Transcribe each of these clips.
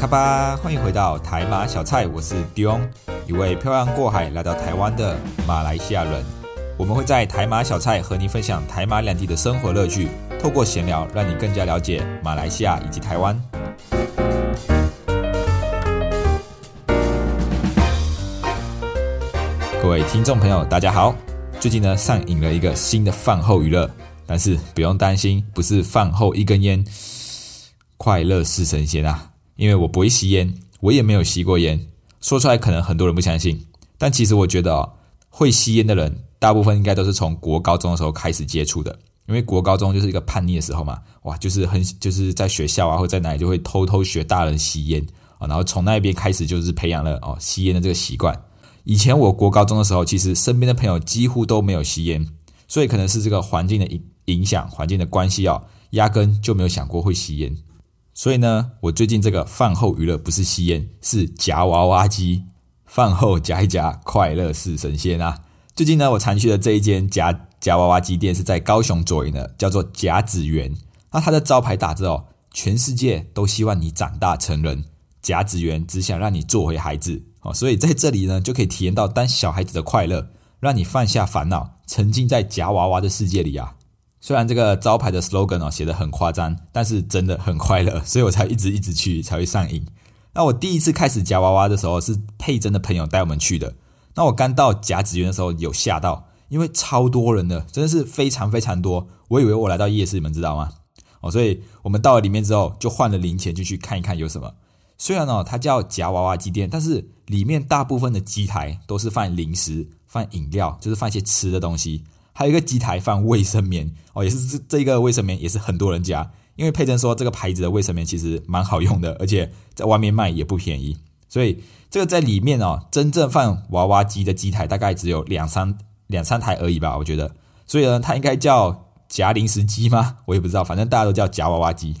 卡巴，欢迎回到台马小菜，我是 Dion，一位漂洋过海来到台湾的马来西亚人。我们会在台马小菜和您分享台马两地的生活乐趣，透过闲聊，让你更加了解马来西亚以及台湾。各位听众朋友，大家好！最近呢上映了一个新的饭后娱乐，但是不用担心，不是饭后一根烟，快乐是神仙啊！因为我不会吸烟，我也没有吸过烟，说出来可能很多人不相信，但其实我觉得哦，会吸烟的人，大部分应该都是从国高中的时候开始接触的，因为国高中就是一个叛逆的时候嘛，哇，就是很就是在学校啊或在哪里就会偷偷学大人吸烟啊，然后从那边开始就是培养了哦吸烟的这个习惯。以前我国高中的时候，其实身边的朋友几乎都没有吸烟，所以可能是这个环境的影影响，环境的关系哦，压根就没有想过会吸烟。所以呢，我最近这个饭后娱乐不是吸烟，是夹娃娃机。饭后夹一夹，快乐是神仙啊！最近呢，我常去的这一间夹夹娃娃机店是在高雄左营的，叫做夹子园。那它的招牌打着哦，全世界都希望你长大成人，夹子园只想让你做回孩子。哦，所以在这里呢，就可以体验到当小孩子的快乐，让你放下烦恼，沉浸在夹娃娃的世界里啊。虽然这个招牌的 slogan 哦写的很夸张，但是真的很快乐，所以我才一直一直去，才会上瘾。那我第一次开始夹娃娃的时候，是佩珍的朋友带我们去的。那我刚到夹子园的时候，有吓到，因为超多人的，真的是非常非常多。我以为我来到夜市，你们知道吗？哦，所以我们到了里面之后，就换了零钱，就去看一看有什么。虽然哦，它叫夹娃娃机店，但是里面大部分的机台都是放零食、放饮料，就是放一些吃的东西。还有一个机台放卫生棉哦，也是这这一个卫生棉也是很多人夹，因为佩珍说这个牌子的卫生棉其实蛮好用的，而且在外面卖也不便宜。所以这个在里面哦，真正放娃娃机的机台大概只有两三两三台而已吧，我觉得。所以呢，它应该叫夹零食机吗？我也不知道，反正大家都叫夹娃娃机。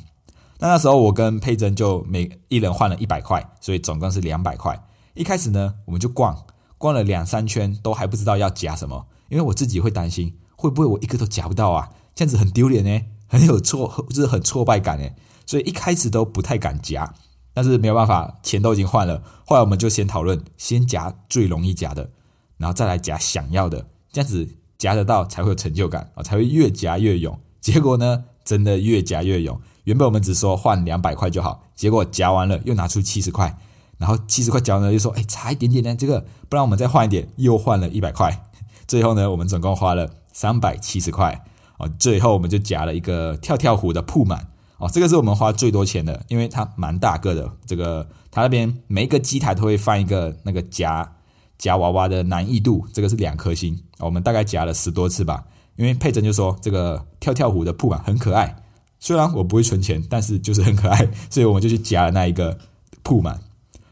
那那时候我跟佩珍就每一人换了一百块，所以总共是两百块。一开始呢，我们就逛逛了两三圈，都还不知道要夹什么，因为我自己会担心会不会我一个都夹不到啊，这样子很丢脸呢，很有挫，就是很挫败感哎，所以一开始都不太敢夹。但是没有办法，钱都已经换了，后来我们就先讨论，先夹最容易夹的，然后再来夹想要的，这样子夹得到才会有成就感啊，才会越夹越勇。结果呢，真的越夹越勇。原本我们只说换两百块就好，结果夹完了又拿出七十块，然后七十块夹完了又说，哎，差一点点呢，这个不然我们再换一点，又换了一百块，最后呢，我们总共花了三百七十块。哦，最后我们就夹了一个跳跳虎的铺满。哦，这个是我们花最多钱的，因为它蛮大个的，这个它那边每一个机台都会放一个那个夹夹娃娃的难易度，这个是两颗星，我们大概夹了十多次吧，因为佩珍就说这个跳跳虎的铺满很可爱。虽然我不会存钱，但是就是很可爱，所以我们就去夹了那一个铺满，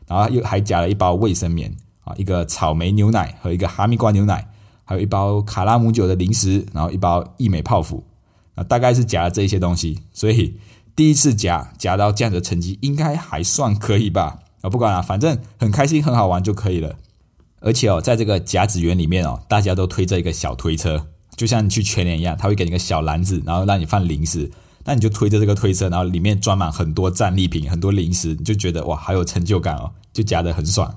然后又还夹了一包卫生棉啊，一个草莓牛奶和一个哈密瓜牛奶，还有一包卡拉姆酒的零食，然后一包益美泡芙，啊，大概是夹了这一些东西，所以第一次夹夹到这样的成绩应该还算可以吧？啊，不管了，反正很开心很好玩就可以了。而且哦，在这个夹子园里面哦，大家都推着一个小推车，就像你去全年一样，他会给你个小篮子，然后让你放零食。那你就推着这个推车，然后里面装满很多战利品、很多零食，你就觉得哇，好有成就感哦，就夹得很爽。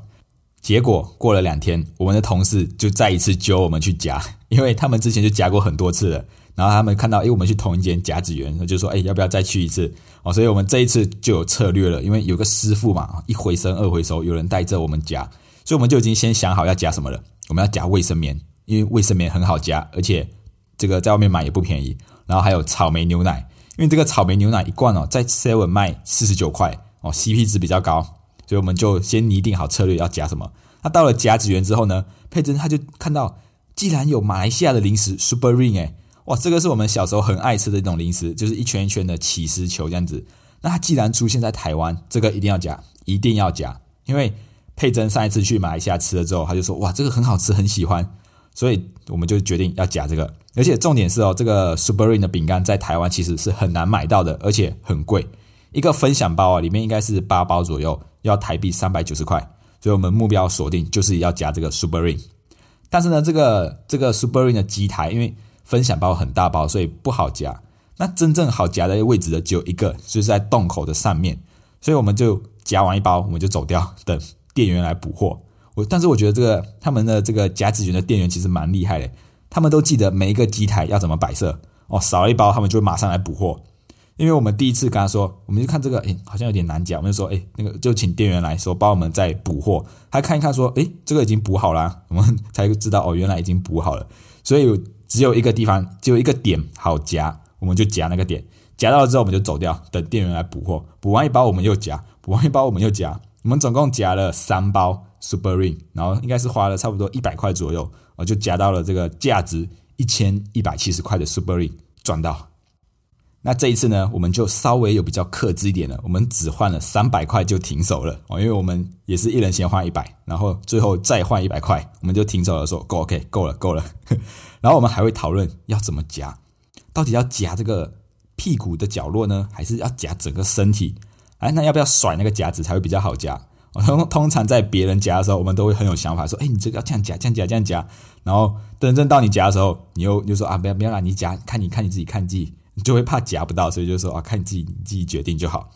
结果过了两天，我们的同事就再一次揪我们去夹，因为他们之前就夹过很多次了。然后他们看到，哎，我们去同一间夹子园，就说，哎，要不要再去一次？哦，所以我们这一次就有策略了，因为有个师傅嘛，一回生二回熟，有人带着我们夹，所以我们就已经先想好要夹什么了。我们要夹卫生棉，因为卫生棉很好夹，而且这个在外面买也不便宜。然后还有草莓牛奶。因为这个草莓牛奶一罐哦，在 Seven 卖四十九块哦，CP 值比较高，所以我们就先拟定好策略要夹什么。那到了夹子园之后呢，佩珍他就看到，既然有马来西亚的零食 Super Ring 哎，哇，这个是我们小时候很爱吃的一种零食，就是一圈一圈的起司球这样子。那它既然出现在台湾，这个一定要夹，一定要夹，因为佩珍上一次去马来西亚吃了之后，他就说哇，这个很好吃，很喜欢，所以我们就决定要夹这个。而且重点是哦，这个 Super Ring 的饼干在台湾其实是很难买到的，而且很贵。一个分享包啊，里面应该是八包左右，要台币三百九十块。所以我们目标锁定就是要夹这个 Super Ring。但是呢，这个这个 Super Ring 的机台，因为分享包很大包，所以不好夹。那真正好夹的位置的只有一个，就是在洞口的上面。所以我们就夹完一包，我们就走掉，等店员来补货。我但是我觉得这个他们的这个夹子卷的店员其实蛮厉害的。他们都记得每一个机台要怎么摆设哦，少了一包他们就会马上来补货。因为我们第一次跟他说，我们就看这个，哎，好像有点难夹，我们就说，哎，那个就请店员来说帮我们再补货。他看一看说，哎，这个已经补好了，我们才知道哦，原来已经补好了。所以只有一个地方，只有一个点好夹，我们就夹那个点，夹到了之后我们就走掉，等店员来补货。补完一包我们又夹，补完一包我们又夹，我们总共夹了三包 Super Ring，然后应该是花了差不多一百块左右。我就夹到了这个价值一千一百七十块的 Super Ring 赚到。那这一次呢，我们就稍微有比较克制一点了，我们只换了三百块就停手了哦，因为我们也是一人先换一百，然后最后再换一百块，我们就停手了，说够 OK 够了够了。然后我们还会讨论要怎么夹，到底要夹这个屁股的角落呢，还是要夹整个身体？哎，那要不要甩那个夹子才会比较好夹？通 通常在别人夹的时候，我们都会很有想法，说：“哎，你这个要这样夹，这样夹，这样夹。”然后等真到你夹的时候，你又就说：“啊，不要不要啦，你夹，看你看你自己看自己，就会怕夹不到，所以就说啊，看你自己你自己决定就好。”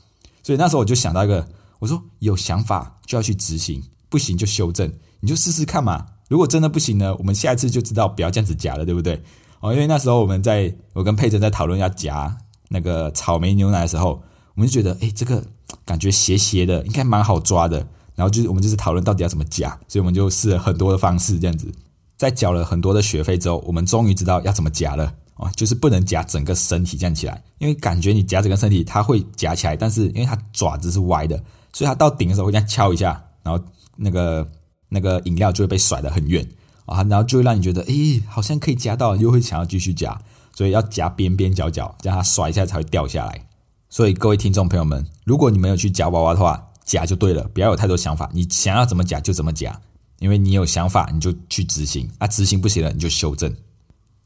所以那时候我就想到一个，我说：“有想法就要去执行，不行就修正，你就试试看嘛。如果真的不行呢，我们下一次就知道不要这样子夹了，对不对？”哦，因为那时候我们在我跟佩珍在讨论要夹那个草莓牛奶的时候，我们就觉得：“哎，这个。”感觉斜斜的，应该蛮好抓的。然后就是我们就是讨论到底要怎么夹，所以我们就试了很多的方式，这样子。在缴了很多的学费之后，我们终于知道要怎么夹了啊！就是不能夹整个身体这样起来，因为感觉你夹整个身体它会夹起来，但是因为它爪子是歪的，所以它到顶的时候会这样敲一下，然后那个那个饮料就会被甩得很远啊，然后就会让你觉得，诶，好像可以夹到，又会想要继续夹，所以要夹边边角角，让它甩一下才会掉下来。所以各位听众朋友们，如果你没有去夹娃娃的话，夹就对了，不要有太多想法，你想要怎么夹就怎么夹，因为你有想法你就去执行，啊，执行不行了你就修正。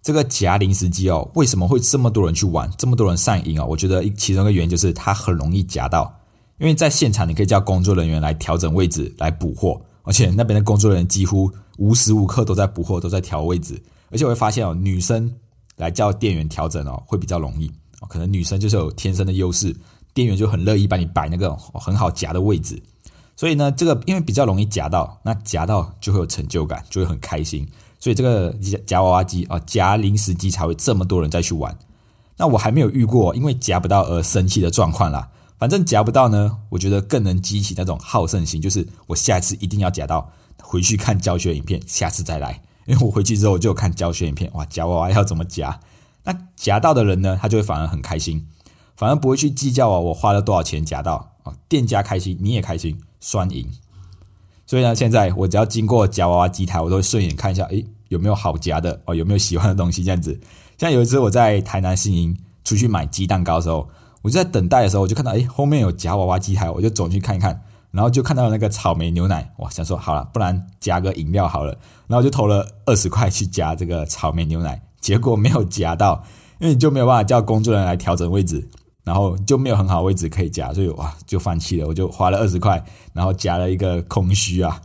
这个夹零食机哦，为什么会这么多人去玩，这么多人上瘾哦？我觉得其中一个原因就是它很容易夹到，因为在现场你可以叫工作人员来调整位置来补货，而且那边的工作人员几乎无时无刻都在补货，都在调位置，而且我会发现哦，女生来叫店员调整哦，会比较容易。可能女生就是有天生的优势，店员就很乐意帮你摆那个很好夹的位置，所以呢，这个因为比较容易夹到，那夹到就会有成就感，就会很开心，所以这个夹夹娃娃机啊，夹零食机才会这么多人再去玩。那我还没有遇过因为夹不到而生气的状况啦。反正夹不到呢，我觉得更能激起那种好胜心，就是我下一次一定要夹到，回去看教学影片，下次再来。因为我回去之后就看教学影片，哇，夹娃娃要怎么夹。那夹到的人呢，他就会反而很开心，反而不会去计较啊，我花了多少钱夹到啊，店家开心，你也开心，双赢。所以呢，现在我只要经过夹娃娃机台，我都会顺眼看一下，诶，有没有好夹的哦，有没有喜欢的东西这样子。像有一次我在台南新营出去买鸡蛋糕的时候，我就在等待的时候，我就看到诶，后面有夹娃娃机台，我就走去看一看，然后就看到那个草莓牛奶，哇，想说好了，不然夹个饮料好了，然后就投了二十块去夹这个草莓牛奶。结果没有夹到，因为你就没有办法叫工作人员来调整位置，然后就没有很好位置可以夹，所以哇就放弃了。我就花了二十块，然后夹了一个空虚啊。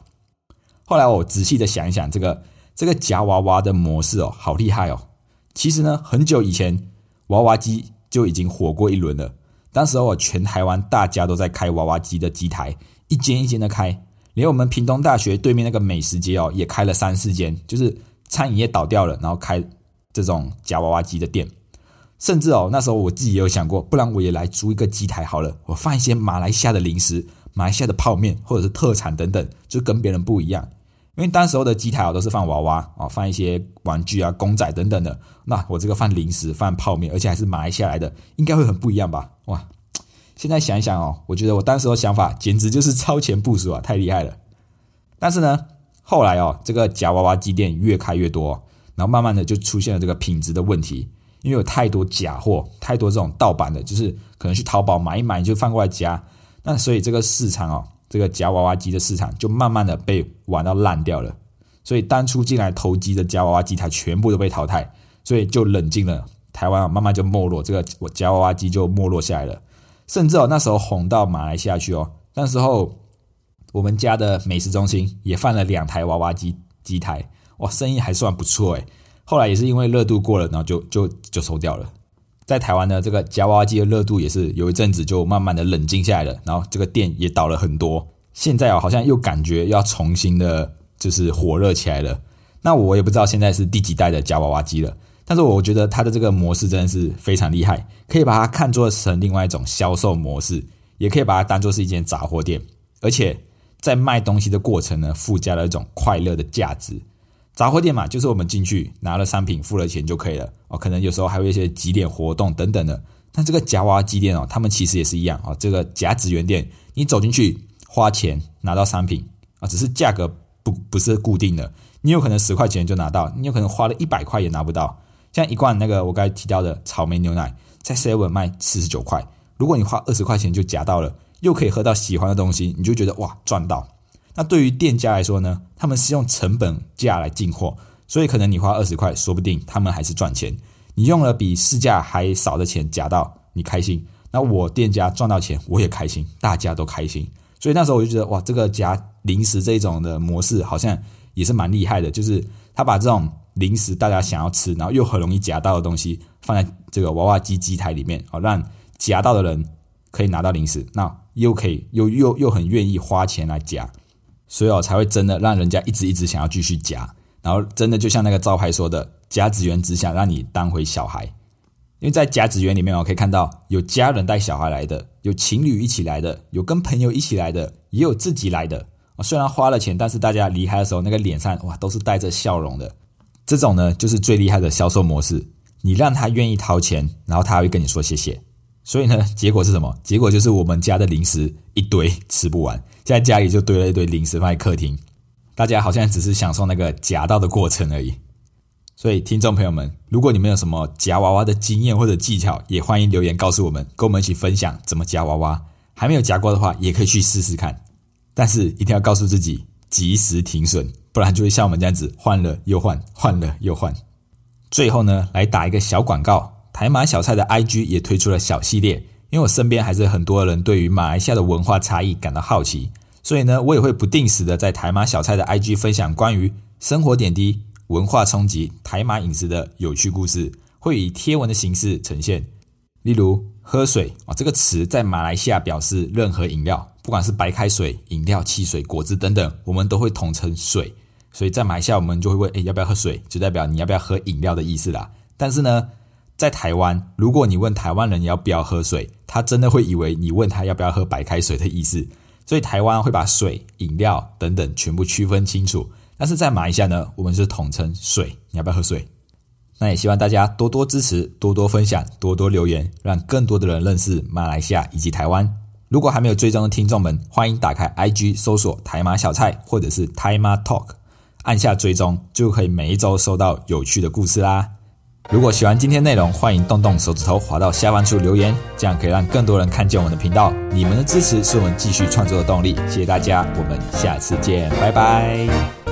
后来我仔细的想一想，这个这个夹娃娃的模式哦，好厉害哦。其实呢，很久以前娃娃机就已经火过一轮了。当时候全台湾大家都在开娃娃机的机台，一间一间的开，连我们屏东大学对面那个美食街哦，也开了三四间，就是餐饮业倒掉了，然后开。这种夹娃娃机的店，甚至哦，那时候我自己也有想过，不然我也来租一个机台好了，我放一些马来西亚的零食、马来西亚的泡面或者是特产等等，就跟别人不一样。因为当时候的机台哦都是放娃娃哦，放一些玩具啊、公仔等等的，那我这个放零食、放泡面，而且还是马来西亚来的，应该会很不一样吧？哇！现在想一想哦，我觉得我当时的想法简直就是超前部署啊，太厉害了。但是呢，后来哦，这个夹娃娃机店越开越多。然后慢慢的就出现了这个品质的问题，因为有太多假货，太多这种盗版的，就是可能去淘宝买一买就放过来夹，那所以这个市场哦，这个夹娃娃机的市场就慢慢的被玩到烂掉了。所以当初进来投机的夹娃娃机台全部都被淘汰，所以就冷静了。台湾啊，慢慢就没落，这个我夹娃娃机就没落下来了。甚至哦，那时候红到马来西亚去哦，那时候我们家的美食中心也放了两台娃娃机机台，哇，生意还算不错诶。后来也是因为热度过了，然后就就就收掉了。在台湾呢，这个夹娃娃机的热度也是有一阵子就慢慢的冷静下来了，然后这个店也倒了很多。现在哦，好像又感觉要重新的，就是火热起来了。那我也不知道现在是第几代的夹娃娃机了，但是我觉得它的这个模式真的是非常厉害，可以把它看作成另外一种销售模式，也可以把它当做是一间杂货店，而且在卖东西的过程呢，附加了一种快乐的价值。杂货店嘛，就是我们进去拿了商品，付了钱就可以了哦。可能有时候还有一些几点活动等等的。但这个夹娃娃机店哦，他们其实也是一样啊。这个夹子园店，你走进去花钱拿到商品啊，只是价格不不是固定的。你有可能十块钱就拿到，你有可能花了一百块也拿不到。像一罐那个我刚才提到的草莓牛奶，在 Seven 卖四十九块，如果你花二十块钱就夹到了，又可以喝到喜欢的东西，你就觉得哇赚到。那对于店家来说呢？他们是用成本价来进货，所以可能你花二十块，说不定他们还是赚钱。你用了比市价还少的钱夹到，你开心。那我店家赚到钱，我也开心，大家都开心。所以那时候我就觉得，哇，这个夹零食这种的模式好像也是蛮厉害的。就是他把这种零食大家想要吃，然后又很容易夹到的东西，放在这个娃娃机机台里面，好，让夹到的人可以拿到零食，那又可以又又又很愿意花钱来夹。所以哦，才会真的让人家一直一直想要继续夹，然后真的就像那个招牌说的，夹子园只想让你当回小孩。因为在夹子园里面哦，可以看到有家人带小孩来的，有情侣一起来的，有跟朋友一起来的，也有自己来的。虽然花了钱，但是大家离开的时候那个脸上哇都是带着笑容的。这种呢，就是最厉害的销售模式。你让他愿意掏钱，然后他会跟你说谢谢。所以呢，结果是什么？结果就是我们家的零食一堆吃不完。在家里就堆了一堆零食放在客厅，大家好像只是享受那个夹到的过程而已。所以，听众朋友们，如果你们有什么夹娃娃的经验或者技巧，也欢迎留言告诉我们，跟我们一起分享怎么夹娃娃。还没有夹过的话，也可以去试试看。但是一定要告诉自己及时停损，不然就会像我们这样子换了又换，换了又换。最后呢，来打一个小广告，台马小菜的 IG 也推出了小系列。因为我身边还是很多人对于马来西亚的文化差异感到好奇，所以呢，我也会不定时的在台马小菜的 IG 分享关于生活点滴、文化冲击、台马饮食的有趣故事，会以贴文的形式呈现。例如，喝水啊这个词在马来西亚表示任何饮料，不管是白开水、饮料、汽水、果汁等等，我们都会统称水。所以在马来西亚，我们就会问：诶，要不要喝水？就代表你要不要喝饮料的意思啦。但是呢，在台湾，如果你问台湾人要不要喝水，他真的会以为你问他要不要喝白开水的意思。所以台湾会把水、饮料等等全部区分清楚。但是在马来西亚呢，我们是统称水。你要不要喝水？那也希望大家多多支持、多多分享、多多留言，让更多的人认识马来西亚以及台湾。如果还没有追踪的听众们，欢迎打开 IG 搜索台马小菜或者是台马 Talk，按下追踪就可以每一周收到有趣的故事啦。如果喜欢今天内容，欢迎动动手指头滑到下方处留言，这样可以让更多人看见我们的频道。你们的支持是我们继续创作的动力，谢谢大家，我们下次见，拜拜。